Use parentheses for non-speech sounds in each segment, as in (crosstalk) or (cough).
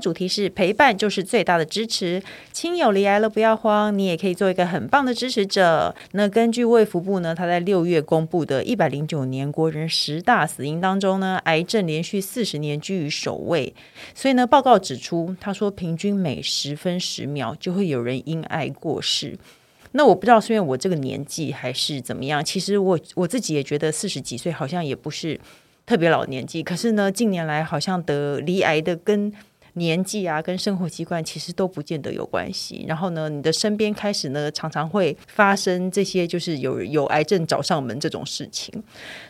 主题是陪伴就是最大的支持，亲友罹癌了不要慌，你也可以做一个很棒的支持者。那根据卫福部呢，他在六月公布的一百零九年国人十大死因当中呢，癌症连续四十年居于首位。所以呢，报告指出，他说平均每十分十秒就会有人因癌过世。那我不知道是因为我这个年纪还是怎么样，其实我我自己也觉得四十几岁好像也不是特别老年纪。可是呢，近年来好像得罹癌的跟年纪啊，跟生活习惯其实都不见得有关系。然后呢，你的身边开始呢，常常会发生这些，就是有有癌症找上门这种事情。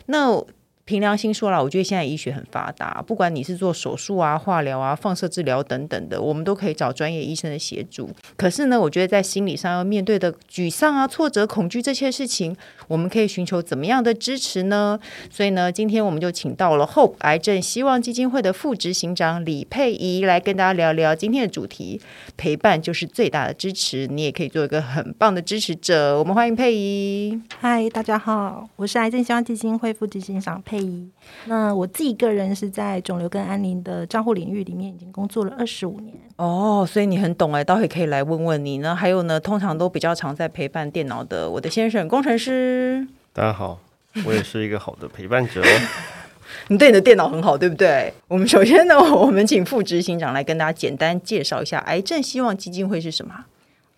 那凭良心说了，我觉得现在医学很发达，不管你是做手术啊、化疗啊、放射治疗等等的，我们都可以找专业医生的协助。可是呢，我觉得在心理上要面对的沮丧啊、挫折、恐惧这些事情，我们可以寻求怎么样的支持呢？所以呢，今天我们就请到了 Hope 癌症希望基金会的副执行长李佩仪来跟大家聊聊今天的主题：陪伴就是最大的支持，你也可以做一个很棒的支持者。我们欢迎佩仪。嗨，大家好，我是癌症希望基金会副执行长佩。那我自己个人是在肿瘤跟安宁的照护领域里面已经工作了二十五年哦，所以你很懂哎，待会可以来问问你呢。还有呢，通常都比较常在陪伴电脑的我的先生工程师。大家好，我也是一个好的陪伴者。(laughs) 你对你的电脑很好，对不对？我们首先呢，我们请副执行长来跟大家简单介绍一下癌症希望基金会是什么。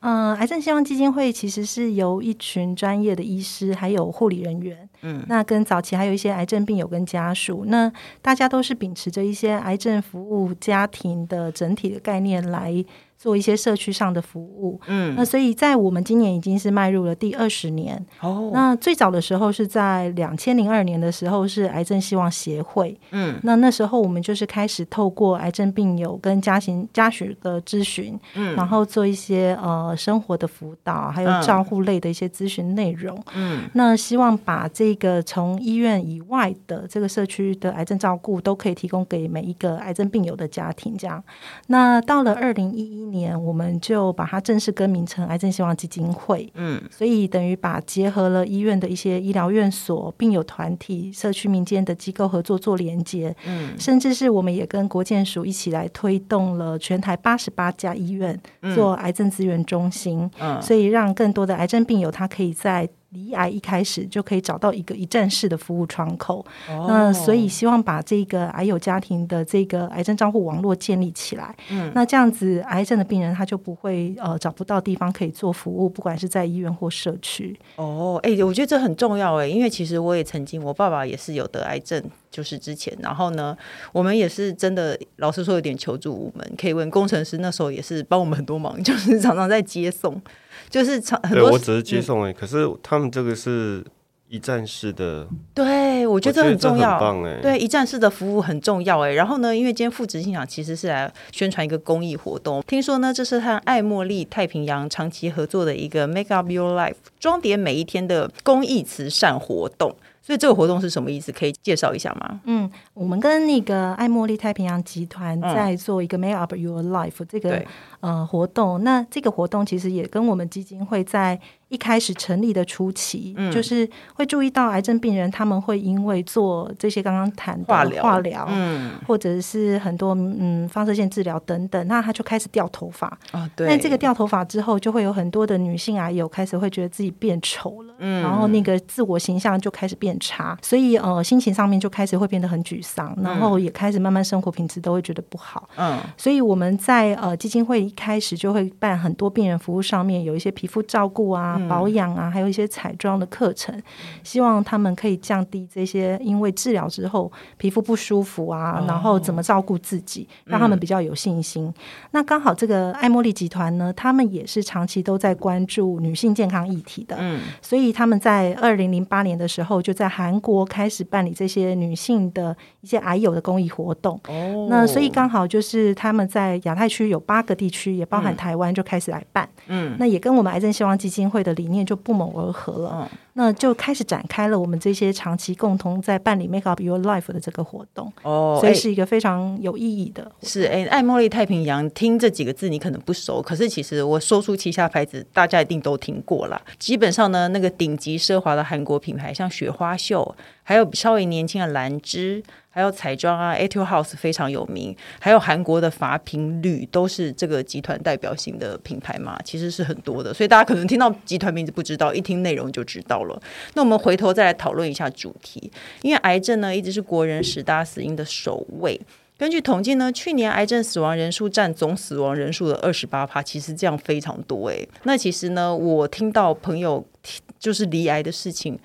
嗯，癌症希望基金会其实是由一群专业的医师还有护理人员，嗯，那跟早期还有一些癌症病友跟家属，那大家都是秉持着一些癌症服务家庭的整体的概念来。做一些社区上的服务，嗯，那所以在我们今年已经是迈入了第二十年。哦，那最早的时候是在两千零二年的时候是癌症希望协会，嗯，那那时候我们就是开始透过癌症病友跟家庭家属的咨询，嗯，然后做一些呃生活的辅导，还有照护类的一些咨询内容，嗯，那希望把这个从医院以外的这个社区的癌症照顾都可以提供给每一个癌症病友的家庭，这样。那到了二零一一年，我们就把它正式更名成癌症希望基金会。嗯，所以等于把结合了医院的一些医疗院所、病友团体、社区民间的机构合作做连接。嗯，甚至是我们也跟国建署一起来推动了全台八十八家医院做癌症资源中心。嗯，所以让更多的癌症病友他可以在。罹癌一开始就可以找到一个一站式的服务窗口，哦、那所以希望把这个癌友家庭的这个癌症账户网络建立起来。嗯，那这样子癌症的病人他就不会呃找不到地方可以做服务，不管是在医院或社区。哦，哎、欸，我觉得这很重要哎，因为其实我也曾经，我爸爸也是有得癌症，就是之前，然后呢，我们也是真的，老实说有点求助无门，可以问工程师，那时候也是帮我们很多忙，就是常常在接送。就是常很多，对我只是接送哎、欸，嗯、可是他们这个是一站式的，对我觉得这很重要，很棒哎、欸，对一站式的服务很重要哎、欸。然后呢，因为今天副执行长其实是来宣传一个公益活动，听说呢这是和爱茉莉太平洋长期合作的一个 Make Up Your Life 装点每一天的公益慈善活动。所以这个活动是什么意思？可以介绍一下吗？嗯，我们跟那个爱茉莉太平洋集团在做一个 Make Up Your Life 这个、嗯、呃活动。那这个活动其实也跟我们基金会在。一开始成立的初期，嗯、就是会注意到癌症病人他们会因为做这些刚刚谈的化疗，化疗，嗯，或者是很多嗯放射线治疗等等，那他就开始掉头发啊。对，那这个掉头发之后，就会有很多的女性癌友开始会觉得自己变丑了，嗯，然后那个自我形象就开始变差，所以呃心情上面就开始会变得很沮丧，然后也开始慢慢生活品质都会觉得不好，嗯，所以我们在呃基金会一开始就会办很多病人服务上面有一些皮肤照顾啊。保养啊，还有一些彩妆的课程，希望他们可以降低这些因为治疗之后皮肤不舒服啊，然后怎么照顾自己，让他们比较有信心。那刚好这个爱茉莉集团呢，他们也是长期都在关注女性健康议题的，嗯，所以他们在二零零八年的时候就在韩国开始办理这些女性的一些癌友的公益活动。哦，那所以刚好就是他们在亚太区有八个地区，也包含台湾，就开始来办。嗯，那也跟我们癌症希望基金会的。理念就不谋而合了。嗯，那就开始展开了我们这些长期共同在办理 Make Up Your Life 的这个活动。哦，所以是一个非常有意义的。是哎，爱茉莉太平洋，听这几个字你可能不熟，可是其实我说出旗下牌子，大家一定都听过了。基本上呢，那个顶级奢华的韩国品牌，像雪花秀，还有稍微年轻的兰芝。还有彩妆啊，Etude House 非常有名，还有韩国的法品旅都是这个集团代表性的品牌嘛，其实是很多的，所以大家可能听到集团名字不知道，一听内容就知道了。那我们回头再来讨论一下主题，因为癌症呢一直是国人十大死因的首位。根据统计呢，去年癌症死亡人数占总死亡人数的二十八趴，其实这样非常多诶。那其实呢，我听到朋友就是离癌的事情。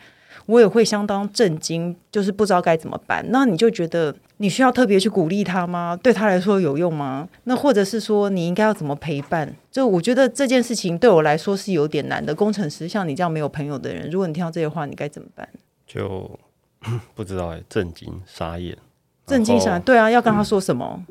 我也会相当震惊，就是不知道该怎么办。那你就觉得你需要特别去鼓励他吗？对他来说有用吗？那或者是说你应该要怎么陪伴？就我觉得这件事情对我来说是有点难的。工程师像你这样没有朋友的人，如果你听到这些话，你该怎么办？就不知道哎，震惊、傻眼、震惊啥？对啊，要跟他说什么？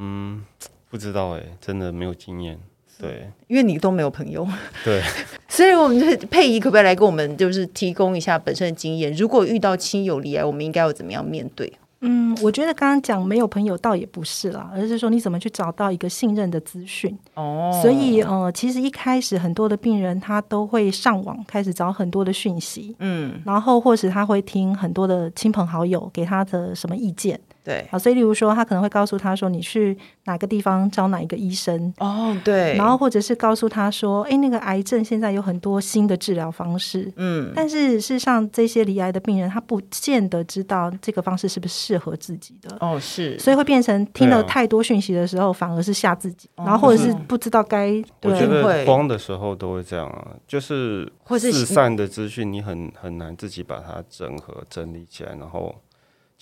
嗯，不知道哎，真的没有经验。对，因为你都没有朋友，对，(laughs) 所以我们就佩仪可不可以来给我们就是提供一下本身的经验？如果遇到亲友离癌，我们应该要怎么样面对？嗯，我觉得刚刚讲没有朋友倒也不是啦，而是说你怎么去找到一个信任的资讯哦。所以呃，其实一开始很多的病人他都会上网开始找很多的讯息，嗯，然后或是他会听很多的亲朋好友给他的什么意见。对，啊，所以例如说，他可能会告诉他说，你去哪个地方找哪一个医生。哦，对，然后或者是告诉他说，哎，那个癌症现在有很多新的治疗方式，嗯，但是事实上，这些罹癌的病人他不见得知道这个方式是不是适合自己的，哦，是，所以会变成听了太多讯息的时候，啊、反而是吓自己，然后或者是不知道该，对，我觉得慌的时候都会这样啊，就是四散的资讯，你很很难自己把它整合整理起来，然后。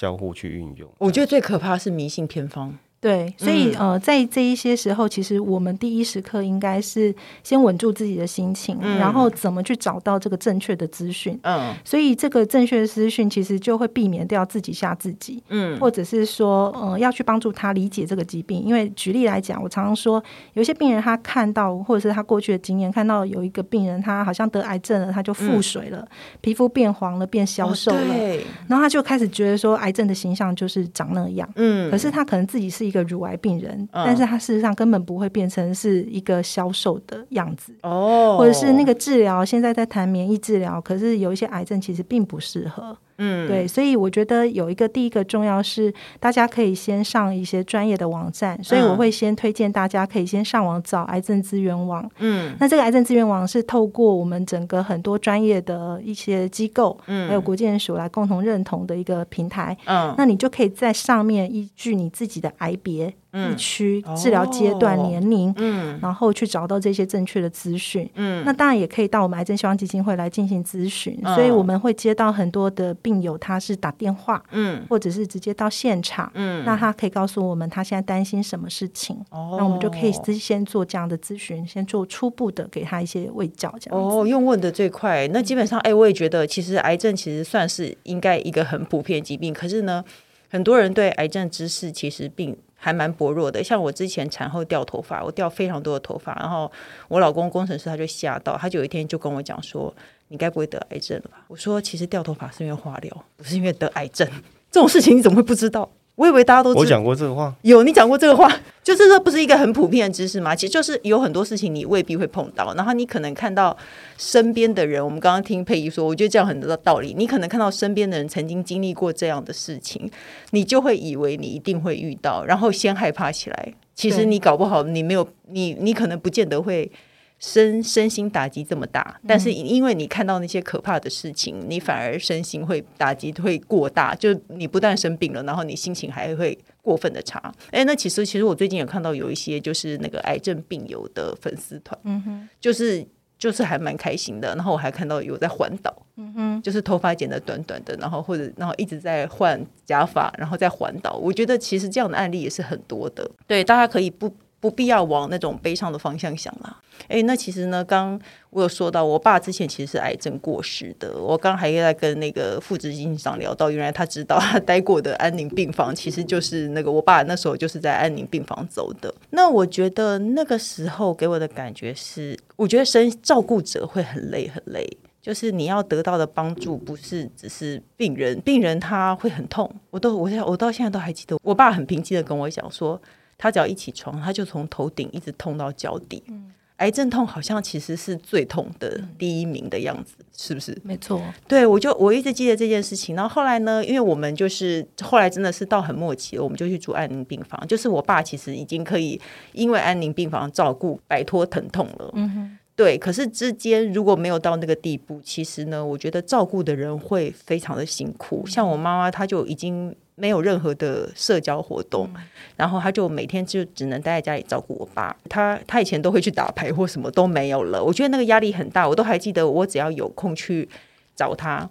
交互去运用，我觉得最可怕是迷信偏方。对，所以呃，在这一些时候，其实我们第一时刻应该是先稳住自己的心情，嗯，然后怎么去找到这个正确的资讯。嗯，所以这个正确的资讯其实就会避免掉自己吓自己。嗯，或者是说，呃，要去帮助他理解这个疾病。因为举例来讲，我常常说，有些病人他看到，或者是他过去的经验，看到有一个病人他好像得癌症了，他就腹水了，嗯，皮肤变黄了，变消瘦了，哦，然后他就开始觉得说，癌症的形象就是长那样。嗯，可是他可能自己是一个乳癌病人，嗯，但是他事实上根本不会变成是一个消瘦的样子哦，或者是那个治疗现在在谈免疫治疗，可是有一些癌症其实并不适合。嗯，对，所以我觉得有一个第一个重要是，大家可以先上一些专业的网站，所以我会先推荐大家可以先上网找癌症资源网。嗯，那这个癌症资源网是透过我们整个很多专业的一些机构，嗯，还有国健署来共同认同的一个平台。嗯，那你就可以在上面依据你自己的癌别、地区、治疗阶段、年龄，嗯，然后去找到这些正确的资讯。嗯，那当然也可以到我们癌症希望基金会来进行咨询，所以我们会接到很多的病。友他是打电话，嗯，或者是直接到现场，嗯，那他可以告诉我们他现在担心什么事情，哦，那我们就可以先做这样的咨询，先做初步的给他一些卫教，这样哦，用问的最快。那基本上，哎，我也觉得其实癌症其实算是应该一个很普遍疾病，可是呢，很多人对癌症知识其实并还蛮薄弱的。像我之前产后掉头发，我掉非常多的头发，然后我老公工程师他就吓到，他就有一天就跟我讲说。你该不会得癌症了吧？我说，其实掉头发是因为化疗，不是因为得癌症。这种事情你怎么会不知道？我以为大家都知道。我讲过这个话，有你讲过这个话，(laughs) 就是这不是一个很普遍的知识吗？其实就是有很多事情你未必会碰到，然后你可能看到身边的人。我们刚刚听佩仪说，我觉得这样很多的道理。你可能看到身边的人曾经经历过这样的事情，你就会以为你一定会遇到，然后先害怕起来。其实你搞不好你没有，你你可能不见得会。身身心打击这么大，但是因为你看到那些可怕的事情，嗯、你反而身心会打击会过大，就你不但生病了，然后你心情还会过分的差。哎，那其实其实我最近有看到有一些就是那个癌症病友的粉丝团，嗯哼，就是就是还蛮开心的。然后我还看到有在环岛，嗯哼，就是头发剪得短短的，然后或者然后一直在换假发，然后在环岛。我觉得其实这样的案例也是很多的。对，大家可以不。不必要往那种悲伤的方向想啦。哎，那其实呢，刚我有说到，我爸之前其实是癌症过世的。我刚还在跟那个副执行长聊到，原来他知道他待过的安宁病房，其实就是那个我爸那时候就是在安宁病房走的。那我觉得那个时候给我的感觉是，我觉得生照顾者会很累很累，就是你要得到的帮助不是只是病人，病人他会很痛。我都我我到现在都还记得，我爸很平静的跟我讲说。他只要一起床，他就从头顶一直痛到脚底。嗯，癌症痛好像其实是最痛的第一名的样子，是不是？没错。对，我就我一直记得这件事情。然后后来呢，因为我们就是后来真的是到很末期了，我们就去住安宁病房。就是我爸其实已经可以因为安宁病房照顾摆脱疼痛了。嗯哼。对，可是之间如果没有到那个地步，其实呢，我觉得照顾的人会非常的辛苦。像我妈妈，她就已经。没有任何的社交活动，嗯、然后她就每天就只能待在家里照顾我爸。她她以前都会去打牌或什么都没有了。我觉得那个压力很大，我都还记得。我只要有空去找他，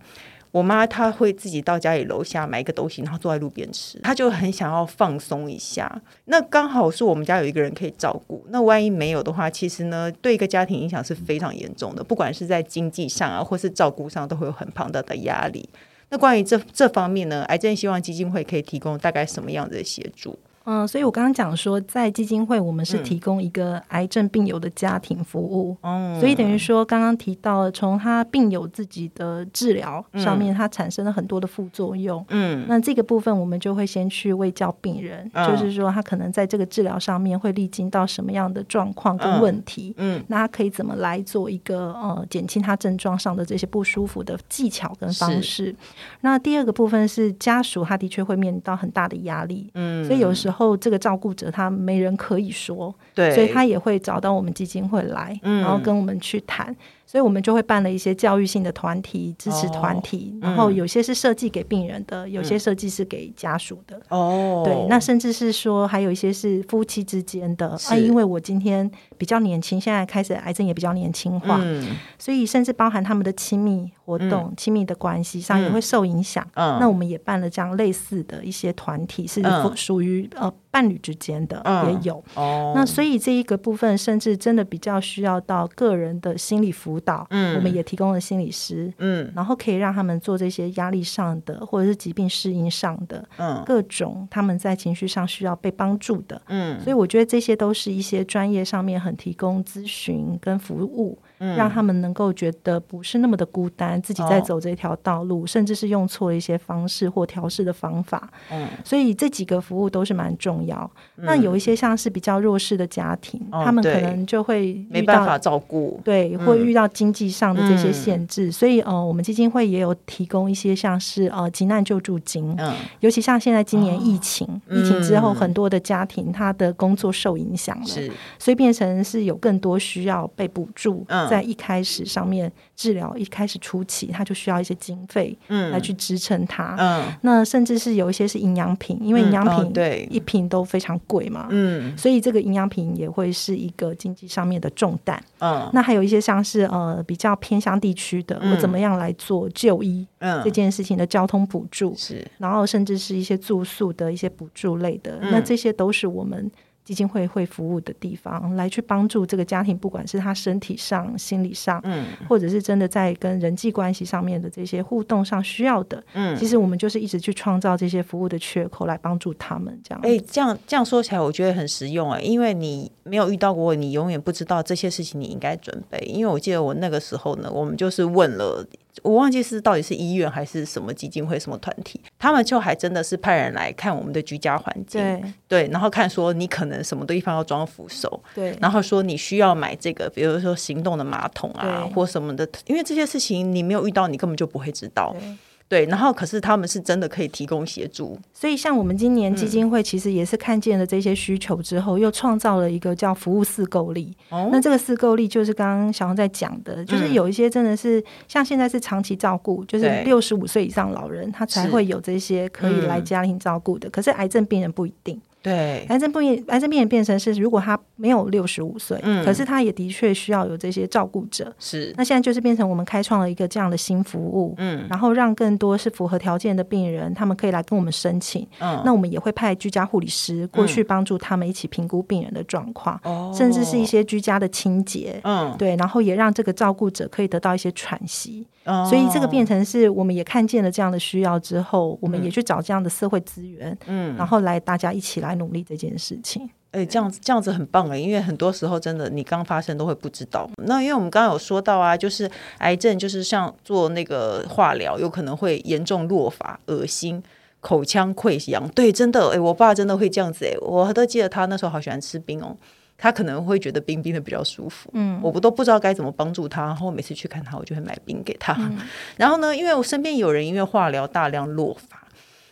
我妈她会自己到家里楼下买一个东西，然后坐在路边吃。她就很想要放松一下。那刚好是我们家有一个人可以照顾。那万一没有的话，其实呢，对一个家庭影响是非常严重的，不管是在经济上啊，或是照顾上，都会有很庞大的压力。那关于这这方面呢，癌症希望基金会可以提供大概什么样子的协助？嗯，所以我刚刚讲说，在基金会我们是提供一个癌症病友的家庭服务，嗯，所以等于说刚刚提到了，从他病友自己的治疗上面，他产生了很多的副作用，嗯，那这个部分我们就会先去卫教病人，嗯，就是说他可能在这个治疗上面会历经到什么样的状况跟问题，嗯，那他可以怎么来做一个呃减轻他症状上的这些不舒服的技巧跟方式？那第二个部分是家属，他的确会面临到很大的压力，嗯，所以有时候。后这个照顾者他没人可以说，对，所以他也会找到我们基金会来，嗯，然后跟我们去谈。所以我们就会办了一些教育性的团体、支持团体，哦、然后有些是设计给病人的，嗯、有些设计是给家属的。哦，对，那甚至是说还有一些是夫妻之间的啊，因为我今天比较年轻，现在开始癌症也比较年轻化，嗯、所以甚至包含他们的亲密活动、亲、嗯、密的关系上也会受影响。嗯，那我们也办了这样类似的一些团体，是属于呃伴侣之间的、嗯、也有。哦，那所以这一个部分，甚至真的比较需要到个人的心理辅导。嗯，我们也提供了心理师，嗯，然后可以让他们做这些压力上的或者是疾病适应上的，嗯，各种他们在情绪上需要被帮助的，嗯，所以我觉得这些都是一些专业上面很提供咨询跟服务。让他们能够觉得不是那么的孤单，自己在走这条道路，哦、甚至是用错了一些方式或调试的方法。嗯，所以这几个服务都是蛮重要。嗯、那有一些像是比较弱势的家庭，哦、他们可能就会没办法照顾，对，会遇到经济上的这些限制。嗯、所以呃，我们基金会也有提供一些像是呃急难救助金。嗯，尤其像现在今年疫情，哦、疫情之后很多的家庭他的工作受影响了，是，所以变成是有更多需要被补助。嗯。在一开始上面治疗一开始初期，它就需要一些经费，嗯，来去支撑它，嗯，那甚至是有一些是营养品，因为营养品对。一瓶都非常贵嘛，嗯，所以这个营养品也会是一个经济上面的重担，嗯，那还有一些像是呃比较偏乡地区的，我怎么样来做就医，嗯，这件事情的交通补助是，然后甚至是一些住宿的一些补助类的，那这些都是我们。基金会会服务的地方，来去帮助这个家庭，不管是他身体上、心理上，嗯，或者是真的在跟人际关系上面的这些互动上需要的，嗯，其实我们就是一直去创造这些服务的缺口，来帮助他们这样。哎、欸，这样这样说起来，我觉得很实用哎，因为你没有遇到过，你永远不知道这些事情你应该准备。因为我记得我那个时候呢，我们就是问了。我忘记是到底是医院还是什么基金会、什么团体，他们就还真的是派人来看我们的居家环境，对，对，然后看说你可能什么地方要装扶手，对，然后说你需要买这个，比如说行动的马桶啊或什么的，因为这些事情你没有遇到，你根本就不会知道。对，然后可是他们是真的可以提供协助，所以像我们今年基金会其实也是看见了这些需求之后，嗯、又创造了一个叫服务四够力。哦、那这个四够力就是刚刚小红在讲的，就是有一些真的是、嗯、像现在是长期照顾，就是六十五岁以上老人他才会有这些可以来家庭照顾的，嗯、可是癌症病人不一定。对，癌症病癌症病人变成是，如果他没有六十五岁，嗯，可是他也的确需要有这些照顾者。是，那现在就是变成我们开创了一个这样的新服务，嗯，然后让更多是符合条件的病人，他们可以来跟我们申请。嗯，那我们也会派居家护理师过去帮助他们一起评估病人的状况，哦，甚至是一些居家的清洁，嗯，对，然后也让这个照顾者可以得到一些喘息。所以这个变成是我们也看见了这样的需要之后，我们也去找这样的社会资源，嗯，然后来大家一起来努力这件事情。哎、欸，这样子这样子很棒哎，因为很多时候真的你刚发生都会不知道。那因为我们刚刚有说到啊，就是癌症就是像做那个化疗，有可能会严重落发、恶心、口腔溃疡。对，真的哎，我爸真的会这样子哎，我都记得他那时候好喜欢吃冰哦。他可能会觉得冰冰的比较舒服，嗯，我不都不知道该怎么帮助他，然后每次去看他，我就会买冰给他。嗯、然后呢，因为我身边有人因为化疗大量落发，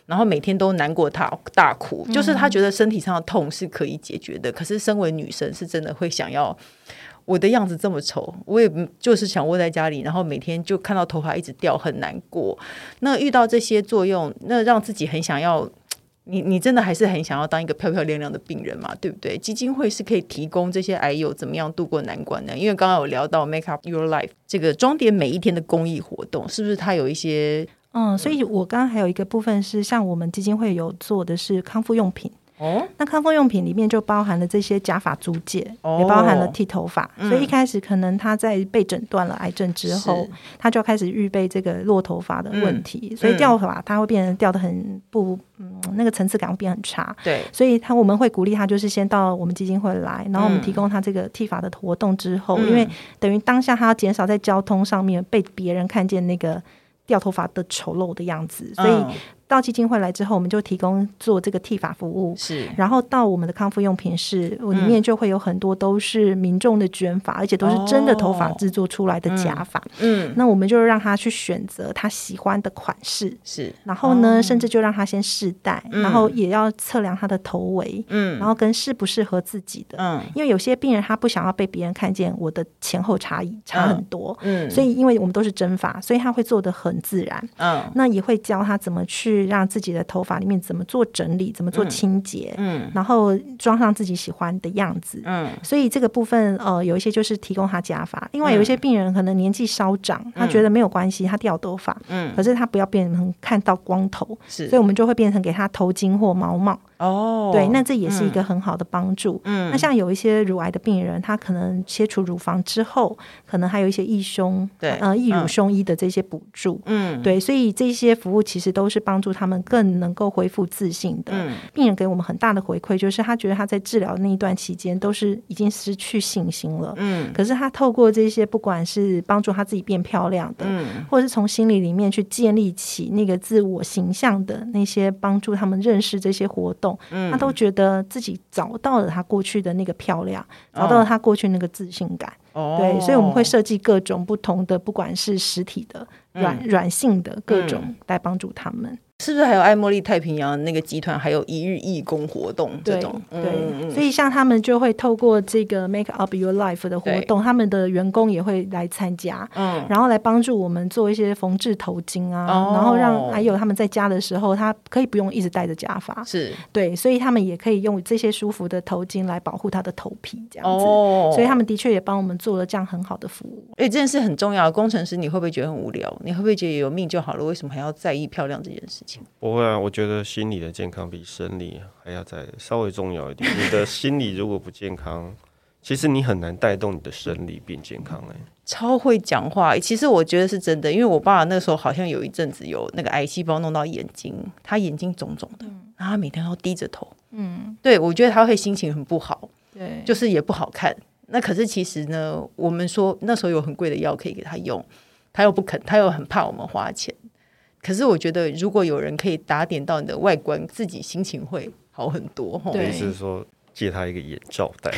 然后每天都难过他大哭，嗯、就是他觉得身体上的痛是可以解决的，可是身为女生是真的会想要我的样子这么丑，我也就是想窝在家里，然后每天就看到头发一直掉，很难过。那遇到这些作用，那让自己很想要。你你真的还是很想要当一个漂漂亮亮的病人嘛？对不对？基金会是可以提供这些癌友怎么样度过难关的。因为刚刚有聊到 Make Up Your Life 这个装点每一天的公益活动，是不是它有一些？嗯，所以我刚刚还有一个部分是，像我们基金会有做的是康复用品。哦，那康复用品里面就包含了这些假发租借，哦、也包含了剃头发。嗯、所以一开始可能他在被诊断了癌症之后，他就开始预备这个落头发的问题，嗯、所以掉发他会变得掉的很不，嗯，那个层次感会变很差。对，所以他我们会鼓励他，就是先到我们基金会来，然后我们提供他这个剃发的活动之后，嗯、因为等于当下他要减少在交通上面被别人看见那个掉头发的丑陋的样子，所以。嗯到基金会来之后，我们就提供做这个剃发服务。是，然后到我们的康复用品室里面，就会有很多都是民众的卷发，嗯、而且都是真的头发制作出来的假发。嗯，那我们就让他去选择他喜欢的款式。是，然后呢，哦、甚至就让他先试戴，嗯、然后也要测量他的头围。嗯，然后跟适不适合自己的。嗯，因为有些病人他不想要被别人看见我的前后差异差很多。嗯，所以因为我们都是真发，所以他会做的很自然。嗯，那也会教他怎么去。让自己的头发里面怎么做整理，怎么做清洁，嗯，嗯，然后装上自己喜欢的样子，嗯，所以这个部分，呃，有一些就是提供他假发，另外有一些病人可能年纪稍长，嗯、他觉得没有关系，他掉头发，嗯，可是他不要变成看到光头，是，所以我们就会变成给他头巾或毛帽。哦，对，那这也是一个很好的帮助。嗯，那像有一些乳癌的病人，他可能切除乳房之后，可能还有一些义胸，对，呃，义乳胸衣的这些补助。嗯，对，所以这些服务其实都是帮助他们更能够恢复自信的。嗯，病人给我们很大的回馈，就是他觉得他在治疗那一段期间都是已经失去信心了。嗯，可是他透过这些，不管是帮助他自己变漂亮的，嗯，或者是从心理里面去建立起那个自我形象的那些，帮助他们认识这些活动。他都觉得自己找到了他过去的那个漂亮，找到了他过去那个自信感。哦、对，所以我们会设计各种不同的，不管是实体的、软软性的各种来帮助他们。是不是还有爱茉莉太平洋那个集团，还有一日义工活动这种？对，对嗯、所以像他们就会透过这个 Make Up Your Life 的活动，他们的员工也会来参加，嗯，然后来帮助我们做一些缝制头巾啊，哦、然后让还有他们在家的时候，他可以不用一直戴着假发，是对，所以他们也可以用这些舒服的头巾来保护他的头皮，这样子。哦、所以他们的确也帮我们做了这样很好的服务。哎，这件事很重要。工程师，你会不会觉得很无聊？你会不会觉得有命就好了？为什么还要在意漂亮这件事情？不会啊，我觉得心理的健康比生理还要再稍微重要一点。你的心理如果不健康，其实你很难带动你的生理变健康哎。超会讲话，其实我觉得是真的，因为我爸那时候好像有一阵子有那个癌细胞弄到眼睛，他眼睛肿肿的，然后他每天都低着头，嗯，对，我觉得他会心情很不好，对，就是也不好看。那可是其实呢，我们说那时候有很贵的药可以给他用，他又不肯，他又很怕我们花钱。可是我觉得，如果有人可以打点到你的外观，自己心情会好很多。对，是说借他一个眼罩戴，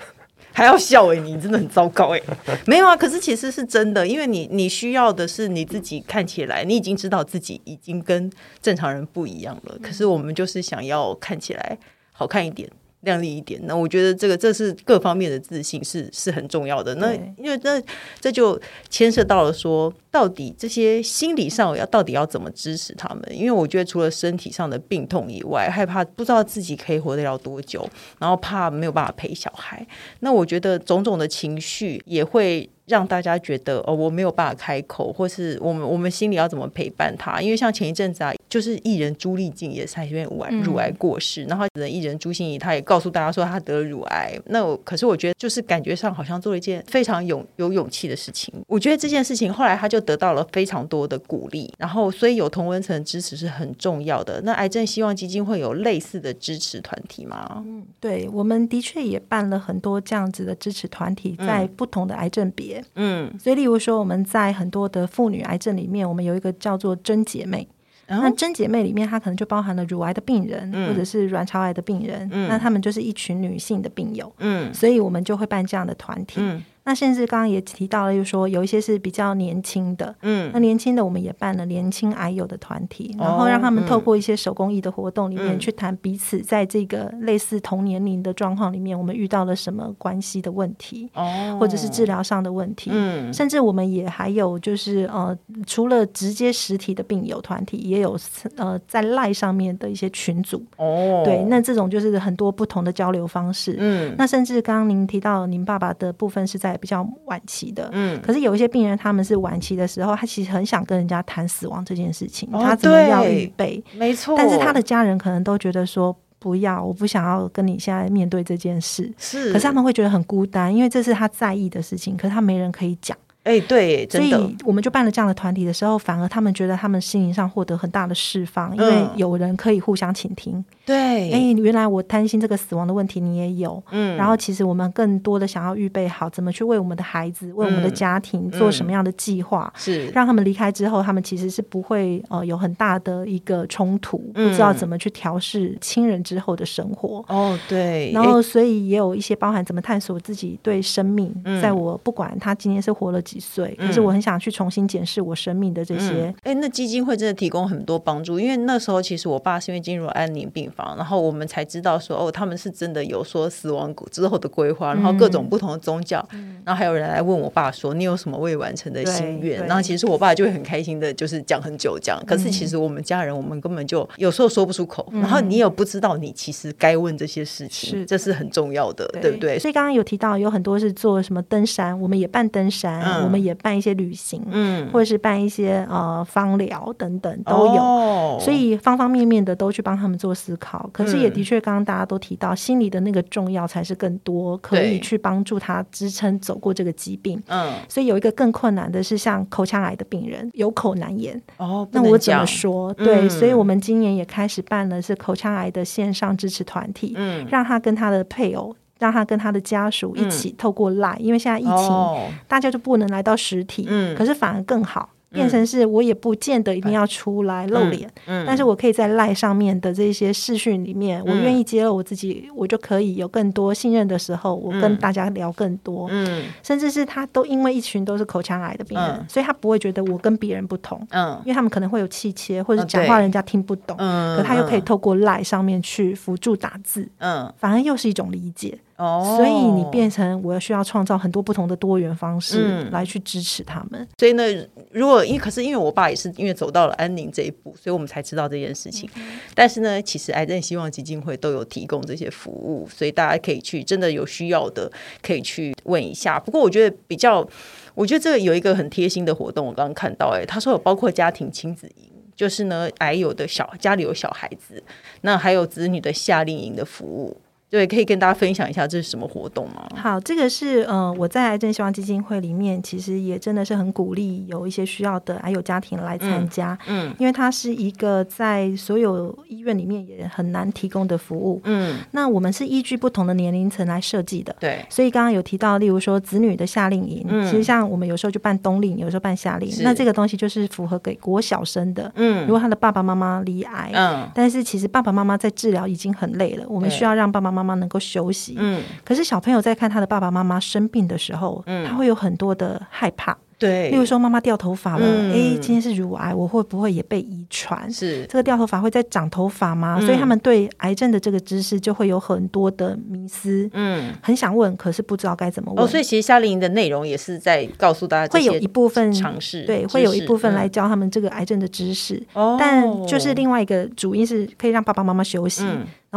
(laughs) 还要笑哎、欸，你真的很糟糕哎、欸。(laughs) 没有啊，可是其实是真的，因为你你需要的是你自己看起来，你已经知道自己已经跟正常人不一样了。可是我们就是想要看起来好看一点。亮丽一点。那我觉得这个这是各方面的自信是是很重要的。那因为那这就牵涉到了说，到底这些心理上要到底要怎么支持他们？因为我觉得除了身体上的病痛以外，害怕不知道自己可以活得了多久，然后怕没有办法陪小孩。那我觉得种种的情绪也会。让大家觉得哦，我没有办法开口，或是我们我们心里要怎么陪伴他？因为像前一阵子啊，就是艺人朱丽静也是因为乳癌乳癌过世，嗯、然后艺人朱心怡她也告诉大家说她得了乳癌。那我可是我觉得就是感觉上好像做了一件非常勇有勇气的事情。我觉得这件事情后来她就得到了非常多的鼓励，然后所以有同温层支持是很重要的。那癌症希望基金会有类似的支持团体吗？嗯，对，我们的确也办了很多这样子的支持团体，在不同的癌症别。嗯，所以例如说，我们在很多的妇女癌症里面，我们有一个叫做真姐妹。嗯、那真姐妹里面，它可能就包含了乳癌的病人，嗯、或者是卵巢癌的病人。嗯、那他们就是一群女性的病友。嗯，所以我们就会办这样的团体。嗯那甚至刚刚也提到了，就是说有一些是比较年轻的，嗯，那年轻的我们也办了年轻癌友的团体，然后让他们透过一些手工艺的活动里面去谈彼此在这个类似同年龄的状况里面，我们遇到了什么关系的问题，哦，或者是治疗上的问题，嗯，甚至我们也还有就是呃，除了直接实体的病友团体，也有呃在赖上面的一些群组，哦，对，那这种就是很多不同的交流方式，嗯，那甚至刚刚您提到您爸爸的部分是在。比较晚期的，嗯，可是有一些病人，他们是晚期的时候，他其实很想跟人家谈死亡这件事情，哦、他怎么样预备？没错，但是他的家人可能都觉得说不要，我不想要跟你现在面对这件事，是，可是他们会觉得很孤单，因为这是他在意的事情，可是他没人可以讲。哎、欸，对，真的，所以我们就办了这样的团体的时候，反而他们觉得他们心灵上获得很大的释放，嗯、因为有人可以互相倾听。对，哎、欸，原来我担心这个死亡的问题，你也有。嗯，然后其实我们更多的想要预备好，怎么去为我们的孩子、为我们的家庭做什么样的计划，是、嗯、让他们离开之后，他们其实是不会呃有很大的一个冲突，嗯、不知道怎么去调试亲人之后的生活。哦，对。然后，所以也有一些包含怎么探索自己对生命，嗯、在我不管他今天是活了几。几岁？可是我很想去重新检视我生命的这些。哎、嗯欸，那基金会真的提供很多帮助，因为那时候其实我爸是因为进入安宁病房，然后我们才知道说哦，他们是真的有说死亡之后的规划，然后各种不同的宗教，嗯、然后还有人来问我爸说你有什么未完成的心愿？然后其实我爸就会很开心的，就是讲很久讲。可是其实我们家人，我们根本就有时候说不出口，嗯、然后你也不知道你其实该问这些事情，是这是很重要的，对，对不对？所以刚刚有提到有很多是做什么登山，我们也办登山。嗯我们也办一些旅行，嗯，或者是办一些呃芳疗等等都有，哦、所以方方面面的都去帮他们做思考。可是也的确，刚刚大家都提到，嗯、心理的那个重要才是更多，可以去帮助他支撑走过这个疾病。嗯，所以有一个更困难的是，像口腔癌的病人有口难言哦，那我怎么说？嗯、对，所以我们今年也开始办了是口腔癌的线上支持团体，嗯，让他跟他的配偶。让他跟他的家属一起透过 Line，、嗯、因为现在疫情，哦、大家就不能来到实体，嗯、可是反而更好。变成是我也不见得一定要出来露脸，嗯。嗯、但是我可以在赖上面的这些视讯里面，嗯、我愿意揭露我自己，我就可以有更多信任的时候，我跟大家聊更多。嗯，甚至是他都因为一群都是口腔癌的病人，嗯、所以他不会觉得我跟别人不同。嗯，因为他们可能会有气切或者讲话人家听不懂，嗯，可他又可以透过赖上面去辅助打字，嗯，反而又是一种理解。哦，所以你变成我要需要创造很多不同的多元方式来去支持他们。嗯、所以呢，如果因为可是因为我爸也是因为走到了安宁这一步，所以我们才知道这件事情。嗯、但是呢，其实癌症希望基金会都有提供这些服务，所以大家可以去真的有需要的可以去问一下。不过我觉得比较，我觉得这个有一个很贴心的活动，我刚刚看到、欸，哎，他说有包括家庭亲子营，就是呢，癌友的小家里有小孩子，那还有子女的夏令营的服务。对，可以跟大家分享一下这是什么活动吗？好，这个是呃，我在癌症希望基金会里面，其实也真的是很鼓励有一些需要的还有家庭来参加，嗯，嗯，因为它是一个在所有医院里面也很难提供的服务，嗯，那我们是依据不同的年龄层来设计的，对，所以刚刚有提到，例如说子女的夏令营，嗯，其实像我们有时候就办冬令，有时候办夏令，那这个东西就是符合给国小生的，嗯，如果他的爸爸妈妈离癌，嗯，但是其实爸爸妈妈在治疗已经很累了，我们需要让爸爸妈妈能够休息，嗯，可是小朋友在看他的爸爸妈妈生病的时候，嗯，他会有很多的害怕。对，例如说妈妈掉头发了，哎、嗯，今天是乳癌，我会不会也被遗传？是这个掉头发会再长头发吗？嗯、所以他们对癌症的这个知识就会有很多的迷思。嗯，很想问，可是不知道该怎么问。哦，所以其实夏令营的内容也是在告诉大家，会有一部分尝试，对，会有一部分来教他们这个癌症的知识。哦、嗯，但就是另外一个主因是可以让爸爸妈妈休息。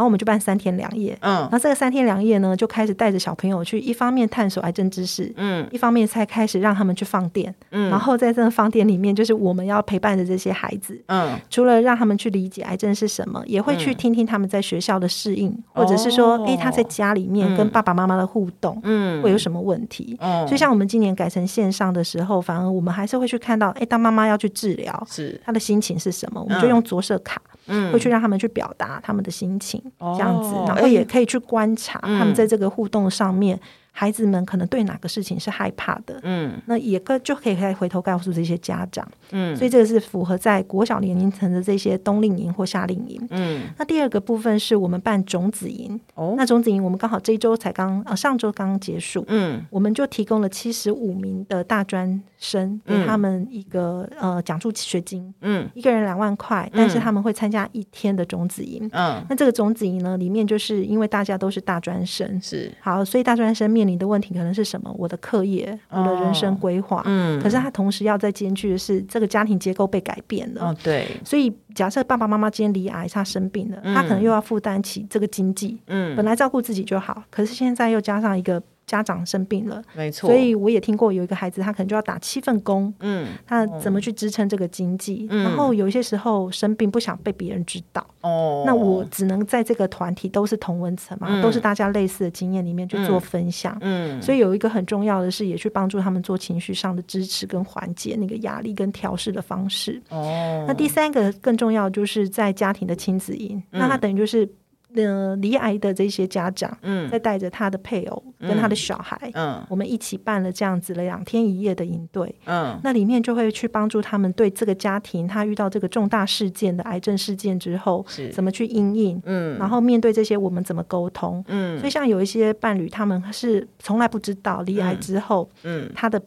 嗯然后我们就办三天两夜，嗯，然后这个三天两夜呢，就开始带着小朋友去，一方面探索癌症知识，嗯，一方面才开始让他们去放电，嗯，然后在这个放电里面，就是我们要陪伴着这些孩子，嗯，除了让他们去理解癌症是什么，也会去听听他们在学校的适应，嗯、或者是说，哎、哦，他在家里面跟爸爸妈妈的互动，嗯，会有什么问题？嗯，所以像我们今年改成线上的时候，反而我们还是会去看到，哎，当妈妈要去治疗，是。他的心情是什么？我们就用着色卡。嗯，会去让他们去表达他们的心情，哦、这样子，然后也可以去观察他们在这个互动上面。嗯孩子们可能对哪个事情是害怕的，嗯，那也个就可以再回头告诉这些家长，嗯，所以这个是符合在国小年龄层的这些冬令营或夏令营，嗯，那第二个部分是我们办种子营，哦，那种子营我们刚好这一周才刚呃上周刚刚结束，嗯，我们就提供了七十五名的大专生给他们一个、嗯、呃奖助学金，嗯，一个人两万块，但是他们会参加一天的种子营，嗯，那这个种子营呢里面就是因为大家都是大专生，是好，所以大专生面临的问题可能是什么？我的课业，我的人生规划。嗯，可是他同时要在兼具的是这个家庭结构被改变了。哦，对。所以假设爸爸妈妈今天离癌，他生病了，他可能又要负担起这个经济。嗯，本来照顾自己就好，可是现在又加上一个。家长生病了，没错，所以我也听过有一个孩子，他可能就要打七份工，嗯，他怎么去支撑这个经济？嗯，然后有一些时候生病不想被别人知道，哦，那我只能在这个团体都是同温层嘛，嗯，都是大家类似的经验里面去做分享，嗯，所以有一个很重要的是，也去帮助他们做情绪上的支持跟缓解那个压力跟调试的方式。哦，那第三个更重要就是在家庭的亲子营，嗯，那他等于就是。呃，离癌的这些家长，嗯，在带着他的配偶跟他的小孩，嗯，嗯，我们一起办了这样子的两天一夜的营队，嗯，那里面就会去帮助他们对这个家庭，他遇到这个重大事件的癌症事件之后，是。怎么去应应，嗯，然后面对这些我们怎么沟通，嗯，所以像有一些伴侣，他们是从来不知道离癌之后，嗯，他的。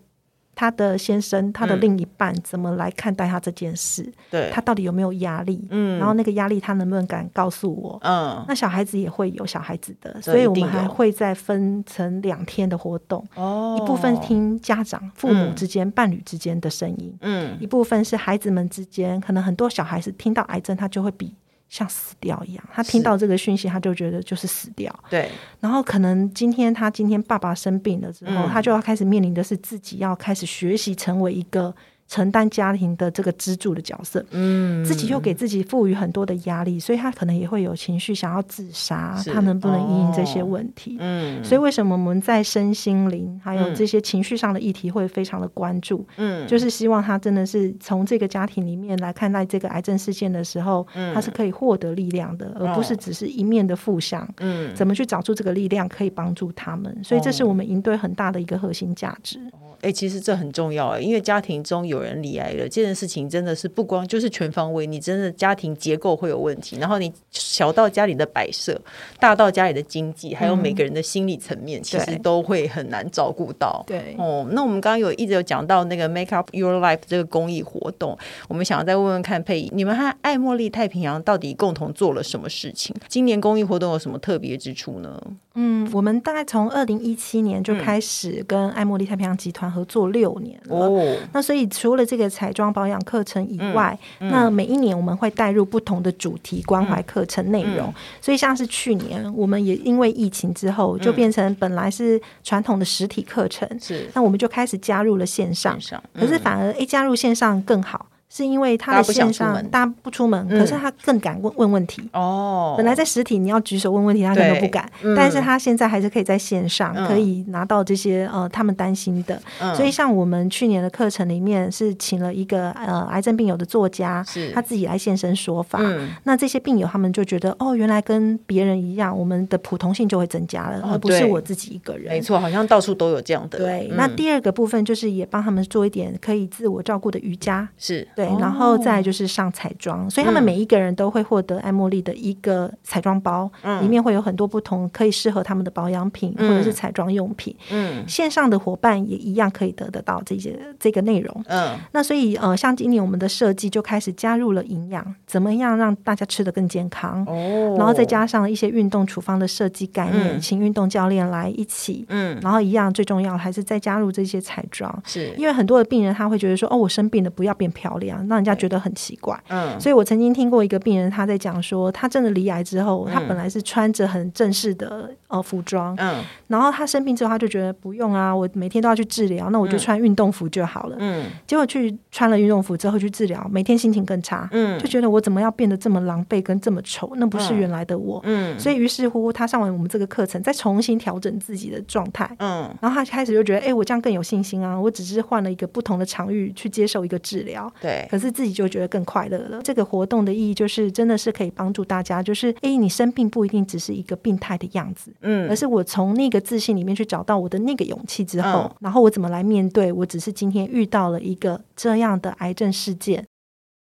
他的先生，他的另一半怎么来看待他这件事？对、嗯，他到底有没有压力？嗯，然后那个压力他能不能敢告诉我？嗯，那小孩子也会有小孩子的，所以我们还会再分成两天的活动。哦，一部分听家长、父母之间、嗯、伴侣之间的声音，嗯，一部分是孩子们之间，可能很多小孩子听到癌症，他就会比。像死掉一样，他听到这个讯息，他就觉得就是死掉。对，然后可能今天他今天爸爸生病了之后，嗯、他就要开始面临的是自己要开始学习成为一个。承担家庭的这个支柱的角色，嗯，自己又给自己赋予很多的压力，所以他可能也会有情绪想要自杀，他能不能因应这些问题？嗯，所以为什么我们在身心灵还有这些情绪上的议题会非常的关注？嗯，就是希望他真的是从这个家庭里面来看待这个癌症事件的时候，他是可以获得力量的，而不是只是一面的负向。嗯，怎么去找出这个力量可以帮助他们？所以这是我们营队很大的一个核心价值。哎、欸，其实这很重要，因为家庭中有人离癌了，这件事情真的是不光就是全方位，你真的家庭结构会有问题，然后你小到家里的摆设，大到家里的经济，还有每个人的心理层面，嗯、其实都会很难照顾到。对，哦，那我们刚刚有一直有讲到那个 Make Up Your Life 这个公益活动，我们想要再问问看佩仪，你们和爱茉莉太平洋到底共同做了什么事情？今年公益活动有什么特别之处呢？嗯，我们大概从二零一七年就开始跟爱茉莉太平洋集团。合作六年了，哦，那所以除了这个彩妆保养课程以外，嗯嗯，那每一年我们会带入不同的主题关怀课程内容。所以像是去年，我们也因为疫情之后，就变成本来是传统的实体课程，是，那我们就开始加入了线上，线上，可是反而诶，加入线上更好。是因为他的线上大家不出门，可是他更敢问问问题哦。本来在实体你要举手问问题，他可能都不敢，但是他现在还是可以在线上可以拿到这些呃他们担心的。所以像我们去年的课程里面是请了一个呃癌症病友的作家，他自己来现身说法。那这些病友他们就觉得哦，原来跟别人一样，我们的普通性就会增加了，而不是我自己一个人。没错，好像到处都有这样的。对，那第二个部分就是也帮他们做一点可以自我照顾的瑜伽，是对。对，然后再就是上彩妆，所以他们每一个人都会获得爱茉莉的一个彩妆包，里面会有很多不同可以适合他们的保养品或者是彩妆用品。嗯，线上的伙伴也一样可以得得到这些这个内容。嗯，那所以呃，像今年我们的设计就开始加入了营养，怎么样让大家吃的更健康？哦，然后再加上一些运动处方的设计概念，请运动教练来一起。嗯，然后一样最重要还是再加入这些彩妆，是因为很多的病人他会觉得说，哦，我生病了，不要变漂亮。让人家觉得很奇怪，嗯，所以我曾经听过一个病人，他在讲说，他真的离癌之后，他本来是穿着很正式的呃服装，嗯，然后他生病之后，他就觉得不用啊，我每天都要去治疗，那我就穿运动服就好了，嗯，结果去穿了运动服之后去治疗，每天心情更差，嗯，就觉得我怎么要变得这么狼狈跟这么丑，那不是原来的我，嗯，所以于是乎他上完我们这个课程，再重新调整自己的状态，嗯，然后他开始就觉得，哎，我这样更有信心啊，我只是换了一个不同的场域去接受一个治疗，对。可是自己就觉得更快乐了。这个活动的意义就是，真的是可以帮助大家，就是诶，你生病不一定只是一个病态的样子，嗯，而是我从那个自信里面去找到我的那个勇气之后，嗯、然后我怎么来面对？我只是今天遇到了一个这样的癌症事件，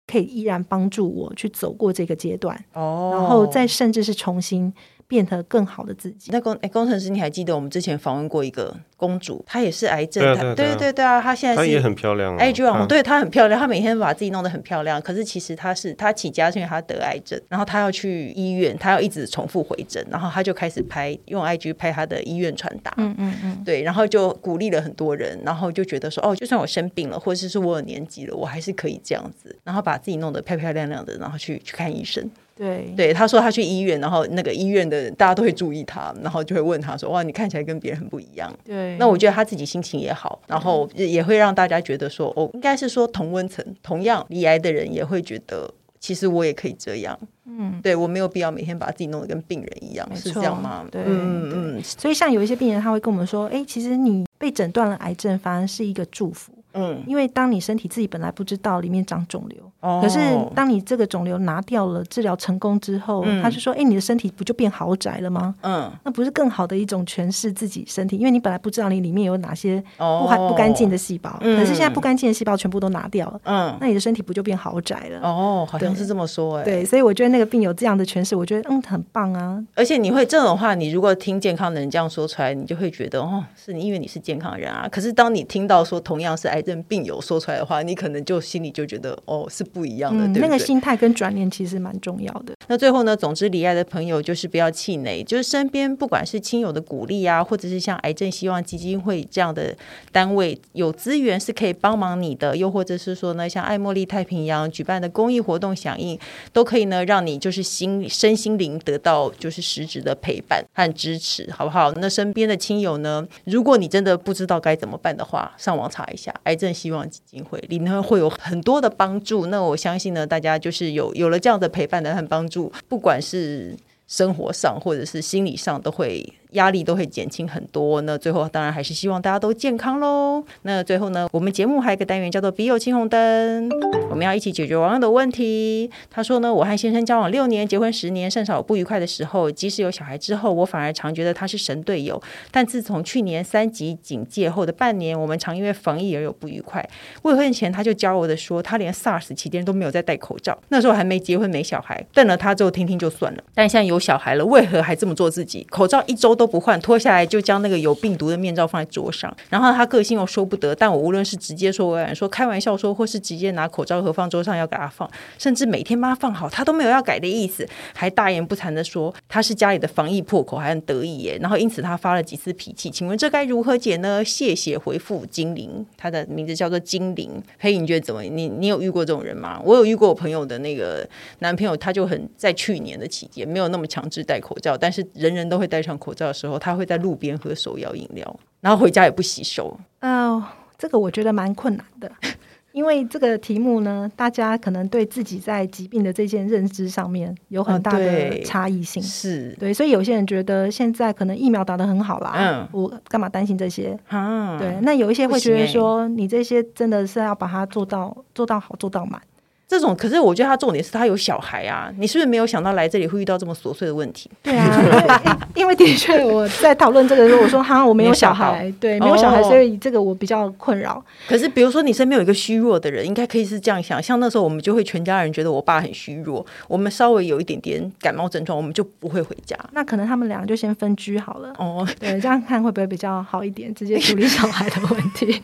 可以依然帮助我去走过这个阶段，哦，然后再甚至是重新变得更好的自己。那工诶，工程师，你还记得我们之前访问过一个？公主，她也是癌症，对对对对啊，她现在她也很漂亮，IG 网红，对她很漂亮，她每天把自己弄得很漂亮。可是其实她是她起家是因为她得癌症，然后她要去医院，她要一直重复回诊，然后她就开始拍用 IG 拍她的医院传达，嗯嗯嗯，对，然后就鼓励了很多人，然后就觉得说哦，就算我生病了，或者是说我有年纪了，我还是可以这样子，然后把自己弄得漂漂亮亮的，然后去去看医生。对对，他说他去医院，然后那个医院的大家都会注意他，然后就会问他说哇，你看起来跟别人很不一样。对。那我觉得他自己心情也好，然后也会让大家觉得说，哦，应该是说同温层，同样罹癌的人也会觉得，其实我也可以这样。嗯，对，我没有必要每天把自己弄得跟病人一样，是这样吗？对，嗯嗯。所以像有一些病人，他会跟我们说，哎，其实你被诊断了癌症，反而是一个祝福。嗯，因为当你身体自己本来不知道里面长肿瘤，哦、可是当你这个肿瘤拿掉了，治疗成功之后，嗯、他就说：“哎，你的身体不就变豪宅了吗？”嗯，那不是更好的一种诠释自己身体？因为你本来不知道你里面有哪些不还不干净的细胞，嗯、可是现在不干净的细胞全部都拿掉了，嗯，那你的身体不就变豪宅了？哦，好像是这么说哎。对，所以我觉得那个病有这样的诠释，我觉得嗯很棒啊。而且你会这种话，你如果听健康的人这样说出来，你就会觉得哦，是你因为你是健康人啊。可是当你听到说同样是癌症病友说出来的话，你可能就心里就觉得哦，是不一样的，嗯、对对，那个心态跟转念其实蛮重要的。那最后呢，总之，罹癌的朋友就是不要气馁，就是身边不管是亲友的鼓励啊，或者是像癌症希望基金会这样的单位有资源是可以帮忙你的，又或者是说呢，像爱茉莉太平洋举办的公益活动响应，都可以呢让你就是心身心灵得到就是实质的陪伴和支持，好不好？那身边的亲友呢，如果你真的不知道该怎么办的话，上网查一下癌症希望基金。会里面会有很多的帮助，那我相信呢，大家就是有有了这样的陪伴的和帮助，不管是生活上或者是心理上，都会。压力都会减轻很多。那最后当然还是希望大家都健康喽。那最后呢，我们节目还有一个单元叫做“笔友青红灯”，我们要一起解决网友的问题。他说呢，我和先生交往六年，结婚十年，甚少有不愉快的时候。即使有小孩之后，我反而常觉得他是神队友。但自从去年三级警戒后的半年，我们常因为防疫而有不愉快。未婚前他就骄傲的说，他连 SARS 期间都没有在戴口罩。那时候还没结婚没小孩，瞪了他之后听听就算了。但现在有小孩了，为何还这么做自己？口罩一周都。都不换，脱下来就将那个有病毒的面罩放在桌上。然后他个性又说不得，但我无论是直接说、委婉说、开玩笑说，或是直接拿口罩盒放桌上要给他放，甚至每天帮他放好，他都没有要改的意思，还大言不惭的说他是家里的防疫破口，还很得意耶。然后因此他发了几次脾气，请问这该如何解呢？谢谢回复精灵，他的名字叫做精灵。嘿，你觉得怎么？你你有遇过这种人吗？我有遇过我朋友的那个男朋友，他就很在去年的期间没有那么强制戴口罩，但是人人都会戴上口罩。时候，他会在路边喝手摇饮料，然后回家也不洗手。哦、呃，这个我觉得蛮困难的，(laughs) 因为这个题目呢，大家可能对自己在疾病的这件认知上面有很大的差异性。哦、是对，所以有些人觉得现在可能疫苗打得很好啦，嗯，我干嘛担心这些？啊，对，那有一些会觉得说，你这些真的是要把它做到做到好，做到满。这种，可是我觉得他重点是他有小孩啊，你是不是没有想到来这里会遇到这么琐碎的问题？对啊，因为 (laughs) 的确我在讨论这个时候，我说哈，我没有 (laughs) 小孩，对，没有小孩，所以这个我比较困扰。可是比如说你身边有一个虚弱的人，应该可以是这样想，像那时候我们就会全家人觉得我爸很虚弱，我们稍微有一点点感冒症状，我们就不会回家。那可能他们两个就先分居好了。(laughs) 哦，对，这样看会不会比较好一点？直接处理小孩的问题。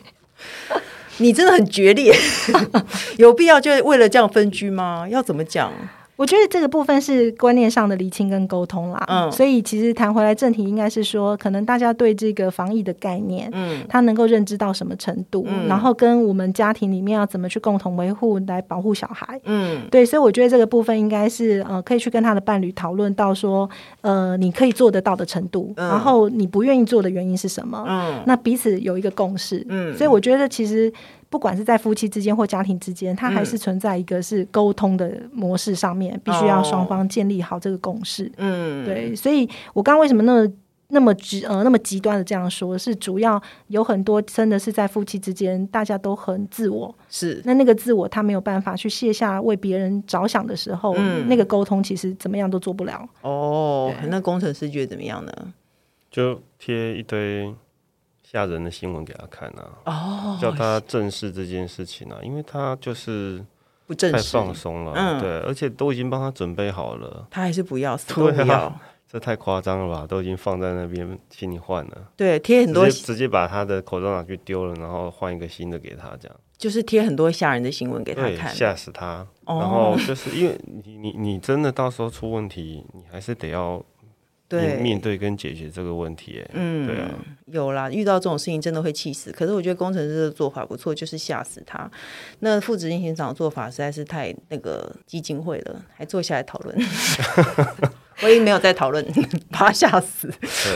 你真的很决裂，(laughs) 有必要就为了这样分居吗？要怎么讲？我觉得这个部分是观念上的厘清跟沟通啦。嗯，所以其实谈回来正题，应该是说，可能大家对这个防疫的概念，嗯，他能够认知到什么程度，嗯，然后跟我们家庭里面要怎么去共同维护来保护小孩，嗯，对，所以我觉得这个部分应该是呃，可以去跟他的伴侣讨论到说，呃，你可以做得到的程度，嗯，然后你不愿意做的原因是什么？嗯，那彼此有一个共识，嗯，所以我觉得其实。不管是在夫妻之间或家庭之间，它还是存在一个是沟通的模式上面，嗯、必须要双方建立好这个共识。嗯，对，所以我刚刚为什么那么那么极呃那么极端的这样说，是主要有很多真的是在夫妻之间，大家都很自我，是那那个自我他没有办法去卸下为别人着想的时候，嗯、那个沟通其实怎么样都做不了。哦，那工程师觉得怎么样呢？就贴一堆。吓人的新闻给他看啊，哦，叫他正视这件事情啊，因为他就是不正太放松了，嗯，对，而且都已经帮他准备好了，他还是不要，对啊，这太夸张了吧？都已经放在那边，请你换了，对，贴很多直接，直接把他的口罩拿去丢了，然后换一个新的给他，这样就是贴很多吓人的新闻给他看，吓死他。然后就是因为你你你真的到时候出问题，你还是得要。对，面对跟解决这个问题，嗯，对啊，有啦，遇到这种事情真的会气死。可是我觉得工程师的做法不错，就是吓死他。那副执行长的做法实在是太那个基金会了，还坐下来讨论。(laughs) 我也没有在讨论，(laughs) 把他吓死。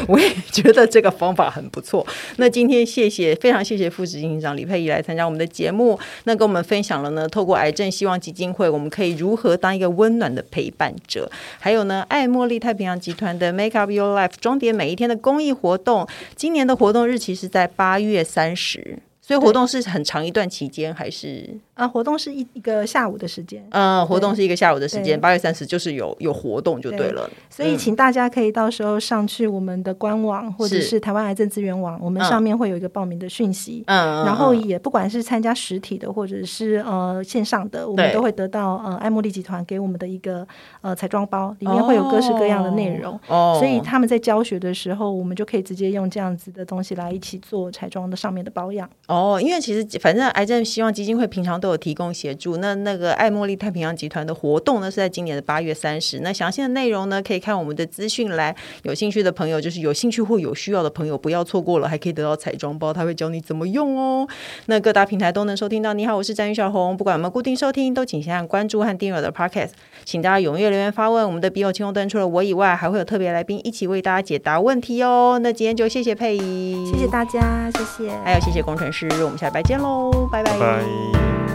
我也觉得这个方法很不错。那今天谢谢，非常谢谢副执行长李佩仪来参加我们的节目，那跟我们分享了呢，透过癌症希望基金会，我们可以如何当一个温暖的陪伴者。还有呢，爱茉莉太平洋集团的 Make Up Your Life 装点每一天的公益活动，今年的活动日期是在八月三十。所以活动是很长一段期间，还是啊？活动是一一个下午的时间。嗯，活动是一个下午的时间，八月三十就是有有活动就对了。所以请大家可以到时候上去我们的官网，或者是台湾癌症资源网，我们上面会有一个报名的讯息。嗯，然后也不管是参加实体的，或者是呃线上的，我们都会得到呃爱茉莉集团给我们的一个呃彩妆包，里面会有各式各样的内容。哦，所以他们在教学的时候，我们就可以直接用这样子的东西来一起做彩妆的上面的保养。哦，因为其实反正癌症希望基金会平常都有提供协助。那那个爱茉莉太平洋集团的活动呢，是在今年的八月三十。那详细的内容呢，可以看我们的资讯栏。有兴趣的朋友，就是有兴趣或有需要的朋友，不要错过了，还可以得到彩妆包，他会教你怎么用哦。那各大平台都能收听到。你好，我是詹宇小红。不管有没有固定收听，都请先按关注和订阅我的 Podcast。请大家踊跃留言发问。我们的笔友青红灯除了我以外，还会有特别来宾一起为大家解答问题哦。那今天就谢谢佩仪，谢谢大家，谢谢，还有谢谢工程师，我们下礼。拜见喽，拜拜。拜拜。